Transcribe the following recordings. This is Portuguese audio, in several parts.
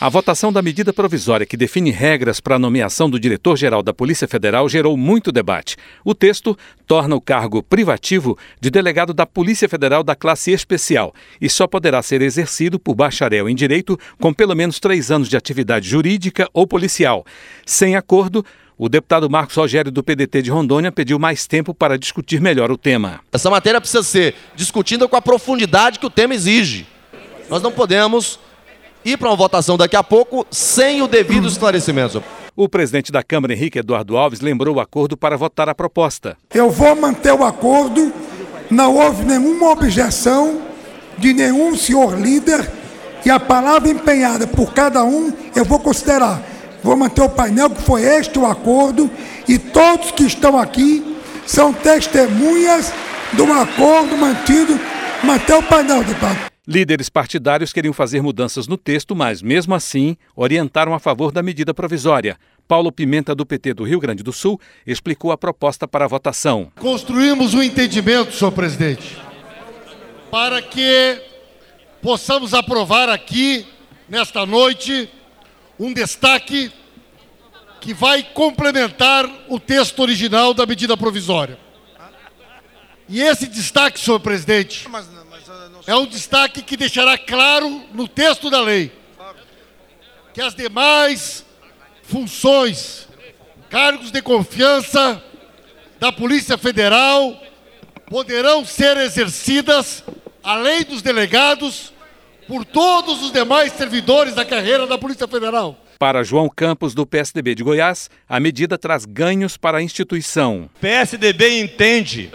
A votação da medida provisória que define regras para a nomeação do diretor-geral da Polícia Federal gerou muito debate. O texto torna o cargo privativo de delegado da Polícia Federal da classe especial e só poderá ser exercido por bacharel em direito com pelo menos três anos de atividade jurídica ou policial. Sem acordo, o deputado Marcos Rogério, do PDT de Rondônia, pediu mais tempo para discutir melhor o tema. Essa matéria precisa ser discutida com a profundidade que o tema exige. Nós não podemos ir para uma votação daqui a pouco sem o devido esclarecimento. O presidente da Câmara, Henrique Eduardo Alves, lembrou o acordo para votar a proposta. Eu vou manter o acordo, não houve nenhuma objeção de nenhum senhor líder e a palavra empenhada por cada um eu vou considerar. Vou manter o painel, que foi este o acordo, e todos que estão aqui são testemunhas do acordo mantido. Manter o painel, deputado. Líderes partidários queriam fazer mudanças no texto, mas, mesmo assim, orientaram a favor da medida provisória. Paulo Pimenta, do PT do Rio Grande do Sul, explicou a proposta para a votação. Construímos um entendimento, senhor presidente, para que possamos aprovar aqui, nesta noite, um destaque que vai complementar o texto original da medida provisória. E esse destaque, senhor presidente, é um destaque que deixará claro no texto da lei que as demais funções, cargos de confiança da Polícia Federal poderão ser exercidas, além dos delegados, por todos os demais servidores da carreira da Polícia Federal. Para João Campos, do PSDB de Goiás, a medida traz ganhos para a instituição. O PSDB entende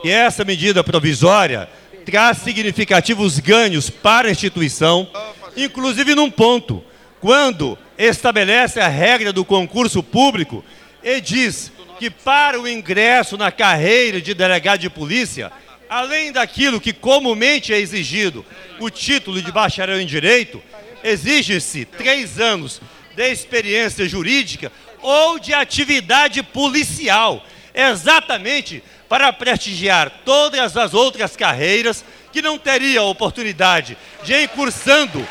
que essa medida provisória traz significativos ganhos para a instituição, inclusive num ponto, quando estabelece a regra do concurso público e diz que para o ingresso na carreira de delegado de polícia, além daquilo que comumente é exigido, o título de bacharel em direito, exige-se três anos de experiência jurídica ou de atividade policial, exatamente para prestigiar todas as outras carreiras que não teria oportunidade de ir cursando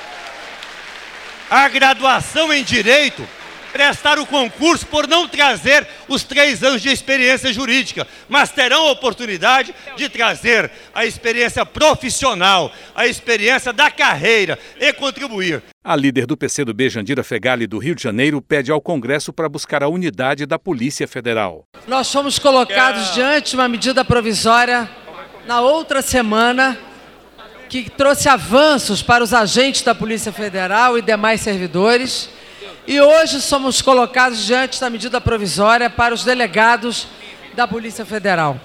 a graduação em Direito, prestar o concurso por não trazer os três anos de experiência jurídica, mas terão a oportunidade de trazer a experiência profissional, a experiência da carreira e contribuir. A líder do PCdoB, Jandira Fegali, do Rio de Janeiro, pede ao Congresso para buscar a unidade da Polícia Federal. Nós fomos colocados diante de uma medida provisória na outra semana que trouxe avanços para os agentes da Polícia Federal e demais servidores. E hoje somos colocados diante da medida provisória para os delegados da Polícia Federal.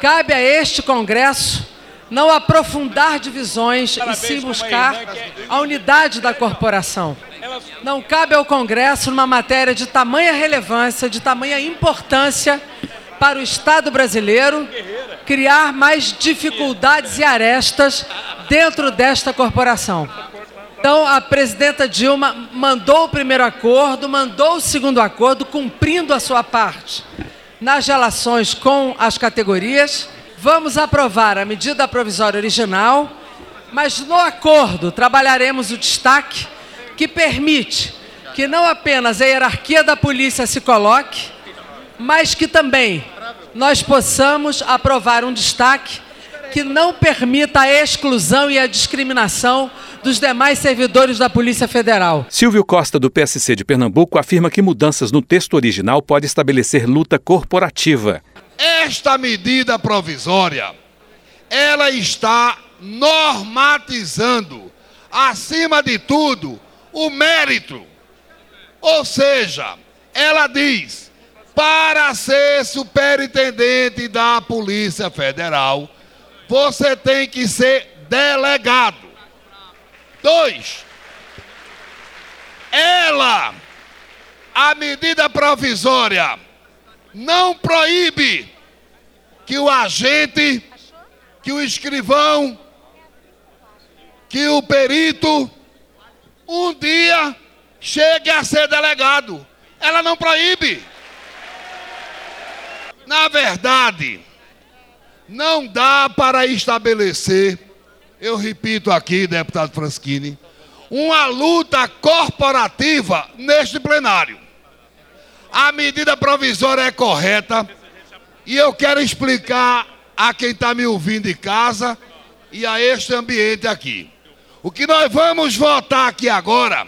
Cabe a este Congresso não aprofundar divisões e sim buscar a unidade da corporação. Não cabe ao Congresso, numa matéria de tamanha relevância, de tamanha importância para o Estado brasileiro, criar mais dificuldades e arestas dentro desta corporação. Então, a presidenta Dilma mandou o primeiro acordo, mandou o segundo acordo, cumprindo a sua parte nas relações com as categorias. Vamos aprovar a medida provisória original, mas no acordo trabalharemos o destaque que permite que não apenas a hierarquia da polícia se coloque, mas que também nós possamos aprovar um destaque que não permita a exclusão e a discriminação dos demais servidores da Polícia Federal. Silvio Costa, do PSC de Pernambuco, afirma que mudanças no texto original podem estabelecer luta corporativa. Esta medida provisória, ela está normatizando, acima de tudo, o mérito. Ou seja, ela diz, para ser superintendente da Polícia Federal, você tem que ser delegado. Dois, ela, a medida provisória, não proíbe que o agente, que o escrivão, que o perito um dia chegue a ser delegado. Ela não proíbe. Na verdade, não dá para estabelecer, eu repito aqui, deputado Franschini, uma luta corporativa neste plenário. A medida provisória é correta e eu quero explicar a quem está me ouvindo em casa e a este ambiente aqui. O que nós vamos votar aqui agora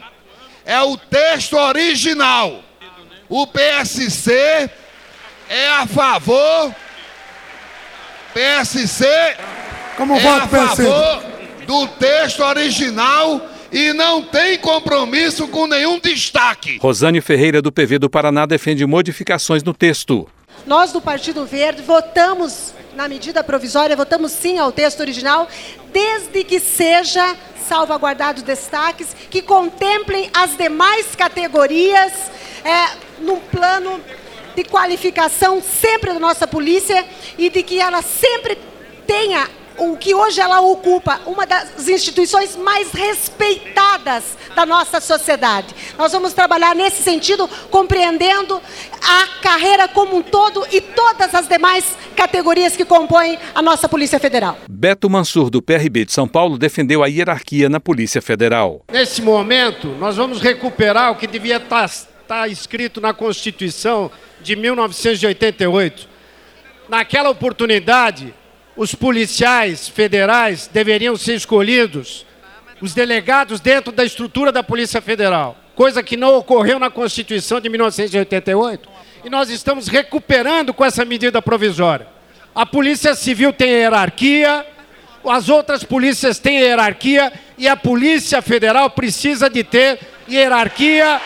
é o texto original. O PSC é a favor. PSC Como é voto a favor do texto original e não tem compromisso com nenhum destaque. Rosane Ferreira, do PV do Paraná, defende modificações no texto. Nós do Partido Verde votamos na medida provisória, votamos sim ao texto original, desde que seja salvaguardados destaques que contemplem as demais categorias é, num plano de qualificação sempre da nossa polícia e de que ela sempre tenha o que hoje ela ocupa, uma das instituições mais respeitadas da nossa sociedade. Nós vamos trabalhar nesse sentido, compreendendo a carreira como um todo e todas as demais categorias que compõem a nossa Polícia Federal. Beto Mansur, do PRB de São Paulo, defendeu a hierarquia na Polícia Federal. Nesse momento, nós vamos recuperar o que devia estar, estar escrito na Constituição de 1988. Naquela oportunidade, os policiais federais deveriam ser escolhidos, os delegados dentro da estrutura da Polícia Federal, coisa que não ocorreu na Constituição de 1988. E nós estamos recuperando com essa medida provisória. A Polícia Civil tem hierarquia, as outras polícias têm hierarquia e a Polícia Federal precisa de ter hierarquia.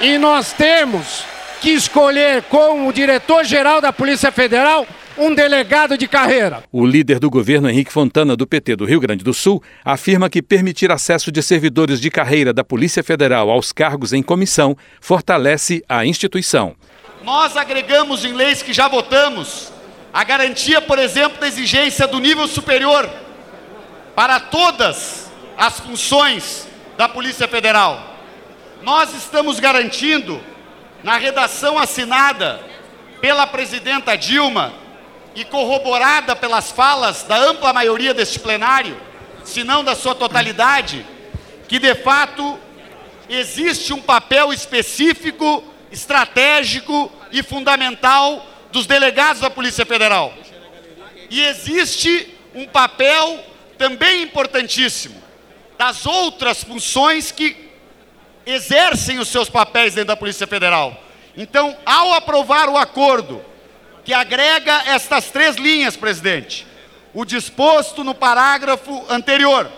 E nós temos que escolher como diretor-geral da Polícia Federal um delegado de carreira. O líder do governo, Henrique Fontana, do PT do Rio Grande do Sul, afirma que permitir acesso de servidores de carreira da Polícia Federal aos cargos em comissão fortalece a instituição. Nós agregamos em leis que já votamos a garantia, por exemplo, da exigência do nível superior para todas as funções da Polícia Federal. Nós estamos garantindo, na redação assinada pela presidenta Dilma e corroborada pelas falas da ampla maioria deste plenário, se não da sua totalidade, que de fato existe um papel específico, estratégico e fundamental dos delegados da Polícia Federal. E existe um papel também importantíssimo das outras funções que exercem os seus papéis dentro da Polícia Federal. Então, ao aprovar o acordo que agrega estas três linhas, presidente, o disposto no parágrafo anterior.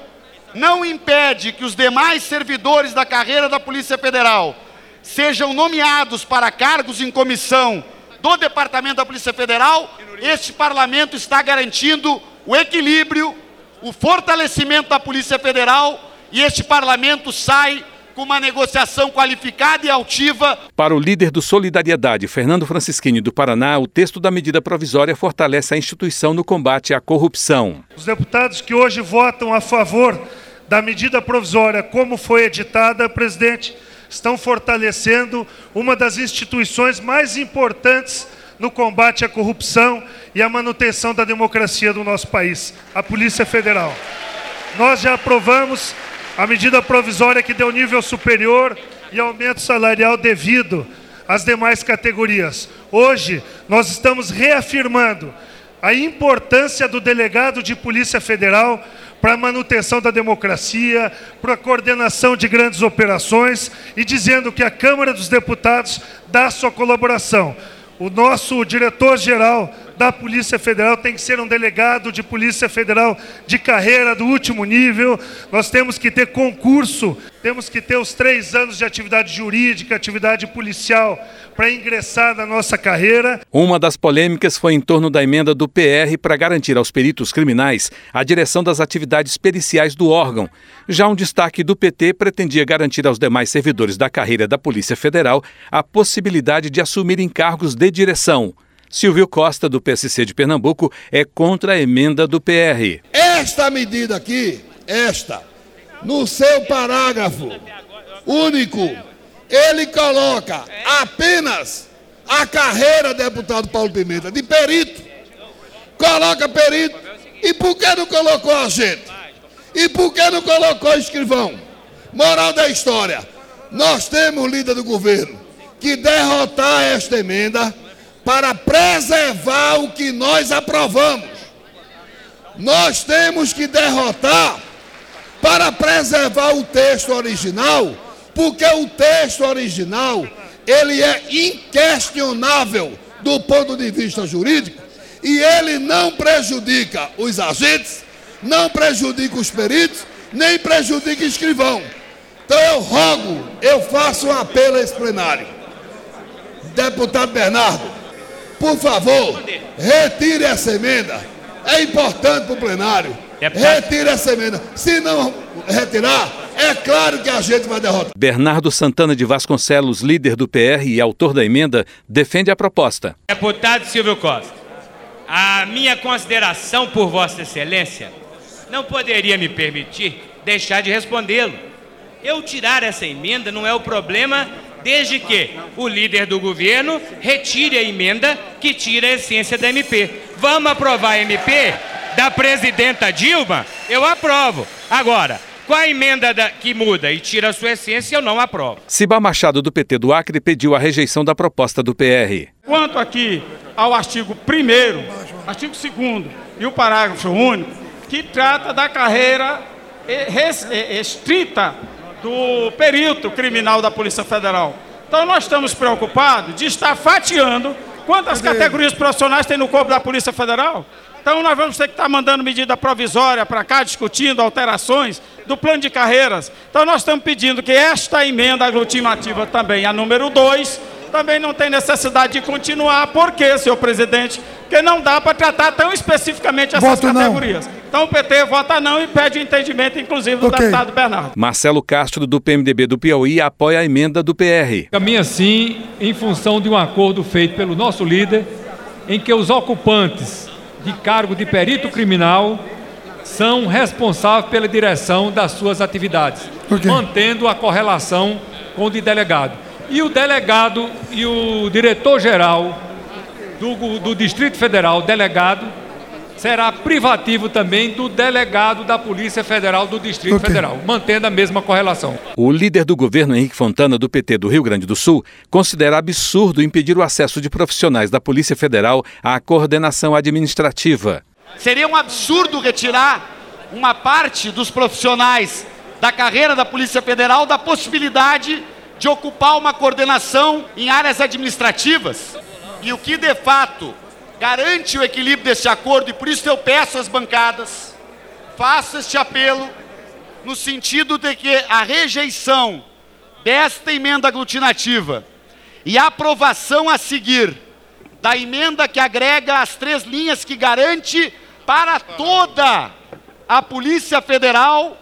Não impede que os demais servidores da carreira da Polícia Federal sejam nomeados para cargos em comissão do Departamento da Polícia Federal, este parlamento está garantindo o equilíbrio, o fortalecimento da Polícia Federal e este parlamento sai com uma negociação qualificada e altiva. Para o líder do Solidariedade, Fernando Francischini, do Paraná, o texto da medida provisória fortalece a instituição no combate à corrupção. Os deputados que hoje votam a favor da medida provisória, como foi editada, presidente, estão fortalecendo uma das instituições mais importantes no combate à corrupção e à manutenção da democracia do nosso país, a Polícia Federal. Nós já aprovamos a medida provisória que deu nível superior e aumento salarial devido às demais categorias. Hoje, nós estamos reafirmando a importância do delegado de Polícia Federal para a manutenção da democracia, para a coordenação de grandes operações e dizendo que a Câmara dos Deputados dá sua colaboração. O nosso diretor-geral da Polícia Federal tem que ser um delegado de Polícia Federal de carreira do último nível. Nós temos que ter concurso, temos que ter os três anos de atividade jurídica, atividade policial para ingressar na nossa carreira. Uma das polêmicas foi em torno da emenda do PR para garantir aos peritos criminais a direção das atividades periciais do órgão. Já um destaque do PT pretendia garantir aos demais servidores da carreira da Polícia Federal a possibilidade de assumirem cargos de direção. Silvio Costa, do PSC de Pernambuco, é contra a emenda do PR. Esta medida aqui, esta, no seu parágrafo único, ele coloca apenas a carreira, deputado Paulo Pimenta, de perito. Coloca perito. E por que não colocou agente? E por que não colocou escrivão? Moral da história: nós temos líder do governo que derrotar esta emenda para preservar o que nós aprovamos. Nós temos que derrotar para preservar o texto original, porque o texto original ele é inquestionável do ponto de vista jurídico e ele não prejudica os agentes, não prejudica os peritos, nem prejudica o escrivão. Então eu rogo, eu faço um apelo a esse plenário. Deputado Bernardo, por favor, retire essa emenda. É importante para o plenário. Retire essa emenda. Se não retirar, é claro que a gente vai derrotar. Bernardo Santana de Vasconcelos, líder do PR e autor da emenda, defende a proposta. Deputado Silvio Costa, a minha consideração por Vossa Excelência não poderia me permitir deixar de respondê-lo. Eu tirar essa emenda não é o problema desde que o líder do governo retire a emenda que tira a essência da MP. Vamos aprovar a MP da presidenta Dilma? Eu aprovo. Agora, com a emenda da, que muda e tira a sua essência, eu não aprovo. Ciba Machado, do PT do Acre, pediu a rejeição da proposta do PR. Quanto aqui ao artigo 1 artigo 2 e o parágrafo único, que trata da carreira restrita do perito criminal da Polícia Federal. Então nós estamos preocupados de estar fatiando quantas categorias profissionais tem no corpo da Polícia Federal. Então nós vamos ter que estar mandando medida provisória para cá, discutindo alterações do plano de carreiras. Então nós estamos pedindo que esta emenda aglutinativa também, a número 2, também não tem necessidade de continuar. Por quê, senhor presidente? Porque não dá para tratar tão especificamente essas Voto categorias. Não. Então o PT vota não e pede o entendimento, inclusive, do okay. deputado Bernardo. Marcelo Castro, do PMDB do Piauí, apoia a emenda do PR. Caminha sim em função de um acordo feito pelo nosso líder, em que os ocupantes de cargo de perito criminal são responsáveis pela direção das suas atividades, okay. mantendo a correlação com o de delegado. E o delegado e o diretor-geral do, do Distrito Federal, delegado, será privativo também do delegado da Polícia Federal do Distrito okay. Federal, mantendo a mesma correlação. O líder do governo, Henrique Fontana, do PT do Rio Grande do Sul, considera absurdo impedir o acesso de profissionais da Polícia Federal à coordenação administrativa. Seria um absurdo retirar uma parte dos profissionais da carreira da Polícia Federal da possibilidade de ocupar uma coordenação em áreas administrativas. E o que de fato garante o equilíbrio desse acordo, e por isso eu peço às bancadas, faço este apelo, no sentido de que a rejeição desta emenda aglutinativa e a aprovação a seguir da emenda que agrega as três linhas que garante para toda a Polícia Federal,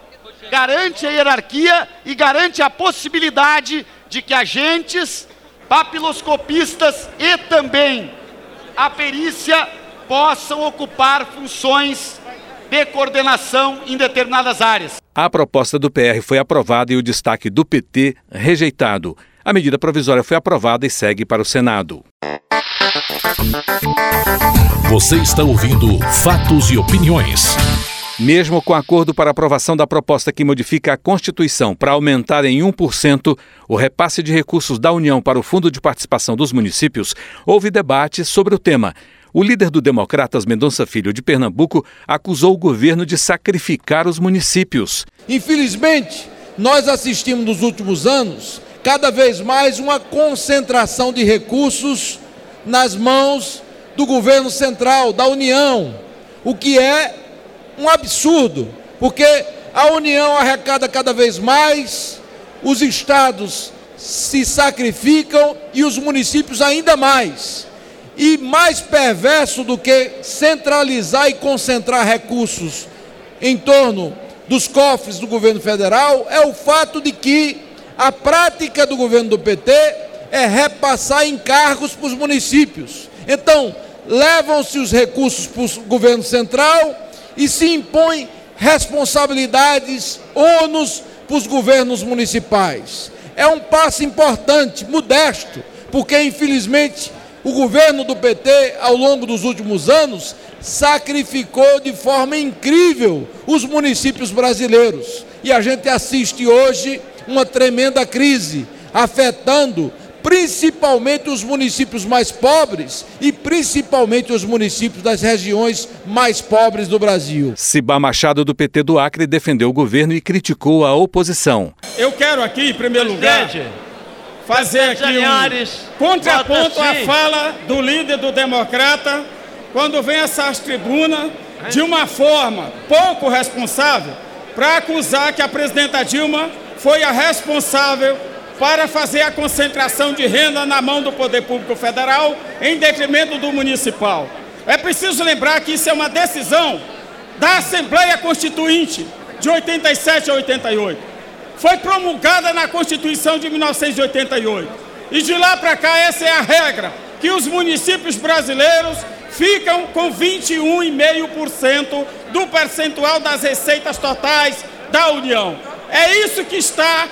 garante a hierarquia e garante a possibilidade de que agentes papiloscopistas e também a perícia possam ocupar funções de coordenação em determinadas áreas. A proposta do PR foi aprovada e o destaque do PT rejeitado. A medida provisória foi aprovada e segue para o Senado. Você está ouvindo Fatos e Opiniões. Mesmo com acordo para aprovação da proposta que modifica a Constituição para aumentar em 1% o repasse de recursos da União para o Fundo de Participação dos Municípios, houve debate sobre o tema. O líder do Democratas, Mendonça Filho de Pernambuco, acusou o governo de sacrificar os municípios. Infelizmente, nós assistimos nos últimos anos cada vez mais uma concentração de recursos nas mãos do governo central, da União, o que é um absurdo, porque a União arrecada cada vez mais, os estados se sacrificam e os municípios ainda mais. E mais perverso do que centralizar e concentrar recursos em torno dos cofres do governo federal é o fato de que a prática do governo do PT é repassar encargos para os municípios. Então, levam-se os recursos para o governo central e se impõe responsabilidades, ônus para os governos municipais. É um passo importante, modesto, porque infelizmente o governo do PT, ao longo dos últimos anos, sacrificou de forma incrível os municípios brasileiros. E a gente assiste hoje uma tremenda crise afetando principalmente os municípios mais pobres e principalmente os municípios das regiões mais pobres do Brasil. Ciba Machado, do PT do Acre, defendeu o governo e criticou a oposição. Eu quero aqui, em primeiro lugar, fazer aqui um contraponto à fala do líder do Democrata quando vem essas tribunas de uma forma pouco responsável para acusar que a presidenta Dilma foi a responsável para fazer a concentração de renda na mão do poder público federal em detrimento do municipal. É preciso lembrar que isso é uma decisão da Assembleia Constituinte de 87 a 88. Foi promulgada na Constituição de 1988. E de lá para cá essa é a regra, que os municípios brasileiros ficam com 21,5% do percentual das receitas totais da União. É isso que está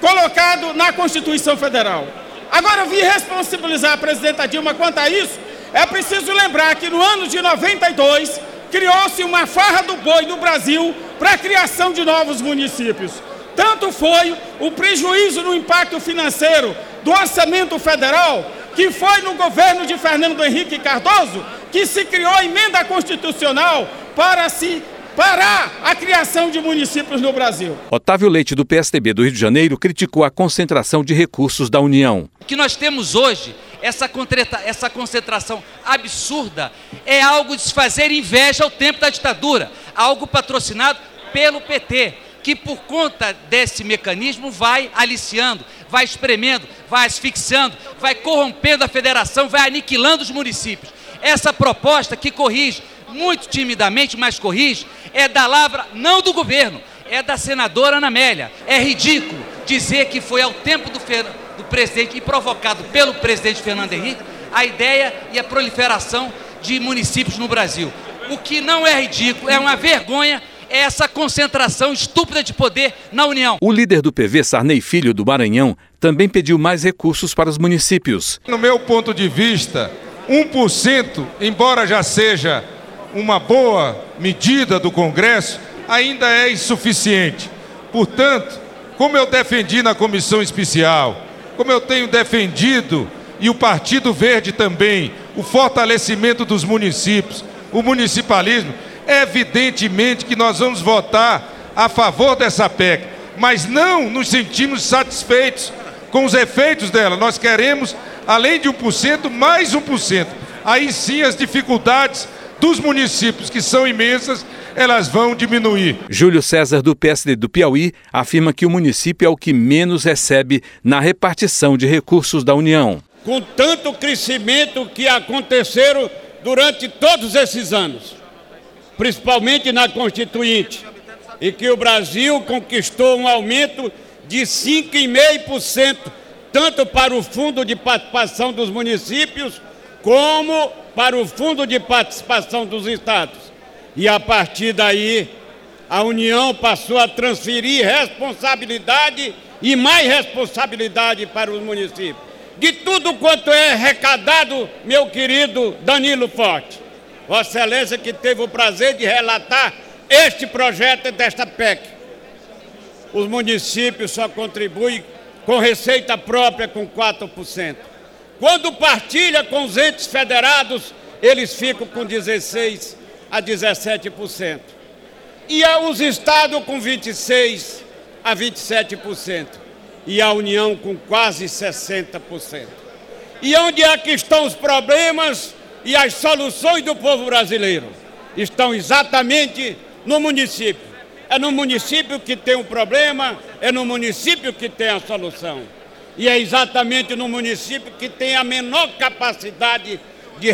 colocado na Constituição Federal. Agora, vim responsabilizar a presidenta Dilma quanto a isso. É preciso lembrar que no ano de 92 criou-se uma farra do boi no Brasil para a criação de novos municípios. Tanto foi o prejuízo no impacto financeiro do orçamento federal que foi no governo de Fernando Henrique Cardoso que se criou a emenda constitucional para se parar a criação de municípios no Brasil. Otávio Leite, do PSDB do Rio de Janeiro, criticou a concentração de recursos da União. O que nós temos hoje, essa, essa concentração absurda, é algo de se fazer inveja ao tempo da ditadura, algo patrocinado pelo PT que por conta desse mecanismo vai aliciando, vai espremendo, vai asfixiando, vai corrompendo a federação, vai aniquilando os municípios. Essa proposta que corrige muito timidamente, mas corrige, é da lavra não do governo, é da senadora Ana Amélia. É ridículo dizer que foi ao tempo do, do presidente e provocado pelo presidente Fernando Henrique a ideia e a proliferação de municípios no Brasil. O que não é ridículo, é uma vergonha é essa concentração estúpida de poder na União. O líder do PV, Sarney Filho, do Maranhão, também pediu mais recursos para os municípios. No meu ponto de vista, 1%, embora já seja uma boa medida do Congresso, ainda é insuficiente. Portanto, como eu defendi na comissão especial, como eu tenho defendido e o Partido Verde também, o fortalecimento dos municípios, o municipalismo, evidentemente que nós vamos votar a favor dessa PEC, mas não nos sentimos satisfeitos com os efeitos dela. Nós queremos, além de 1%, mais 1%. Aí sim as dificuldades dos municípios, que são imensas, elas vão diminuir. Júlio César, do PSD do Piauí, afirma que o município é o que menos recebe na repartição de recursos da União. Com tanto crescimento que aconteceram durante todos esses anos, principalmente na Constituinte, e que o Brasil conquistou um aumento de 5,5%, tanto para o Fundo de Participação dos Municípios, como para o Fundo de Participação dos Estados. E a partir daí, a União passou a transferir responsabilidade e mais responsabilidade para os municípios. De tudo quanto é arrecadado, meu querido Danilo Forte, Vossa Excelência que teve o prazer de relatar este projeto desta PEC. Os municípios só contribuem com receita própria com 4%. Quando partilha com os entes federados, eles ficam com 16% a 17%. E os estados com 26% a 27%. E a União com quase 60%. E onde é que estão os problemas e as soluções do povo brasileiro? Estão exatamente no município. É no município que tem o um problema, é no município que tem a solução. E é exatamente no município que tem a menor capacidade de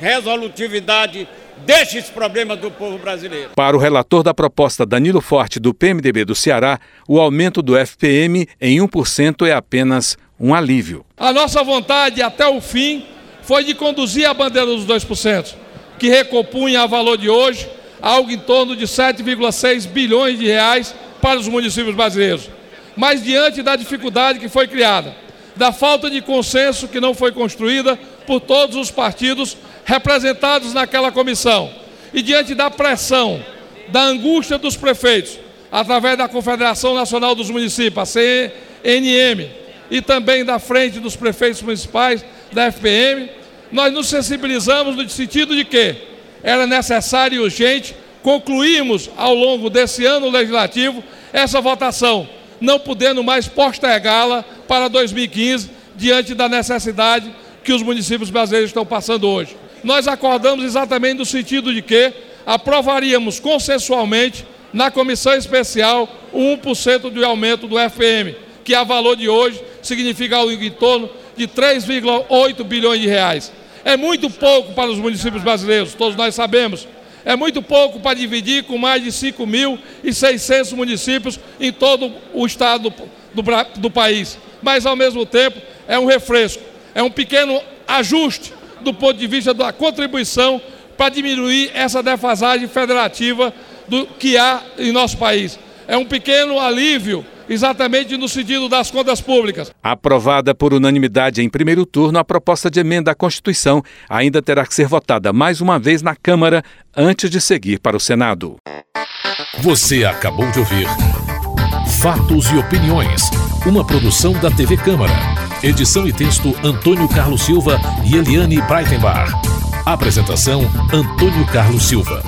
resolutividade destes problemas do povo brasileiro. Para o relator da proposta Danilo Forte, do PMDB do Ceará, o aumento do FPM em 1% é apenas um alívio. A nossa vontade até o fim foi de conduzir a bandeira dos 2%, que recompunha a valor de hoje algo em torno de 7,6 bilhões de reais para os municípios brasileiros. Mas diante da dificuldade que foi criada, da falta de consenso que não foi construída por todos os partidos representados naquela comissão, e diante da pressão, da angústia dos prefeitos, através da Confederação Nacional dos Municípios, a CNM, e também da Frente dos Prefeitos Municipais, da FPM, nós nos sensibilizamos no sentido de que era necessário e urgente concluirmos ao longo desse ano legislativo essa votação, não podendo mais postergá-la para 2015, diante da necessidade que os municípios brasileiros estão passando hoje. Nós acordamos exatamente no sentido de que aprovaríamos consensualmente na comissão especial o 1% do aumento do FM, que a valor de hoje significa algo em torno de 3,8 bilhões de reais. É muito pouco para os municípios brasileiros, todos nós sabemos. É muito pouco para dividir com mais de 5.600 municípios em todo o estado do, do, do país. Mas, ao mesmo tempo, é um refresco, é um pequeno ajuste do ponto de vista da contribuição para diminuir essa defasagem federativa do que há em nosso país. É um pequeno alívio exatamente no sentido das contas públicas. Aprovada por unanimidade em primeiro turno, a proposta de emenda à Constituição ainda terá que ser votada mais uma vez na Câmara antes de seguir para o Senado. Você acabou de ouvir Fatos e Opiniões, uma produção da TV Câmara. Edição e texto Antônio Carlos Silva e Eliane Breitenbach. Apresentação Antônio Carlos Silva.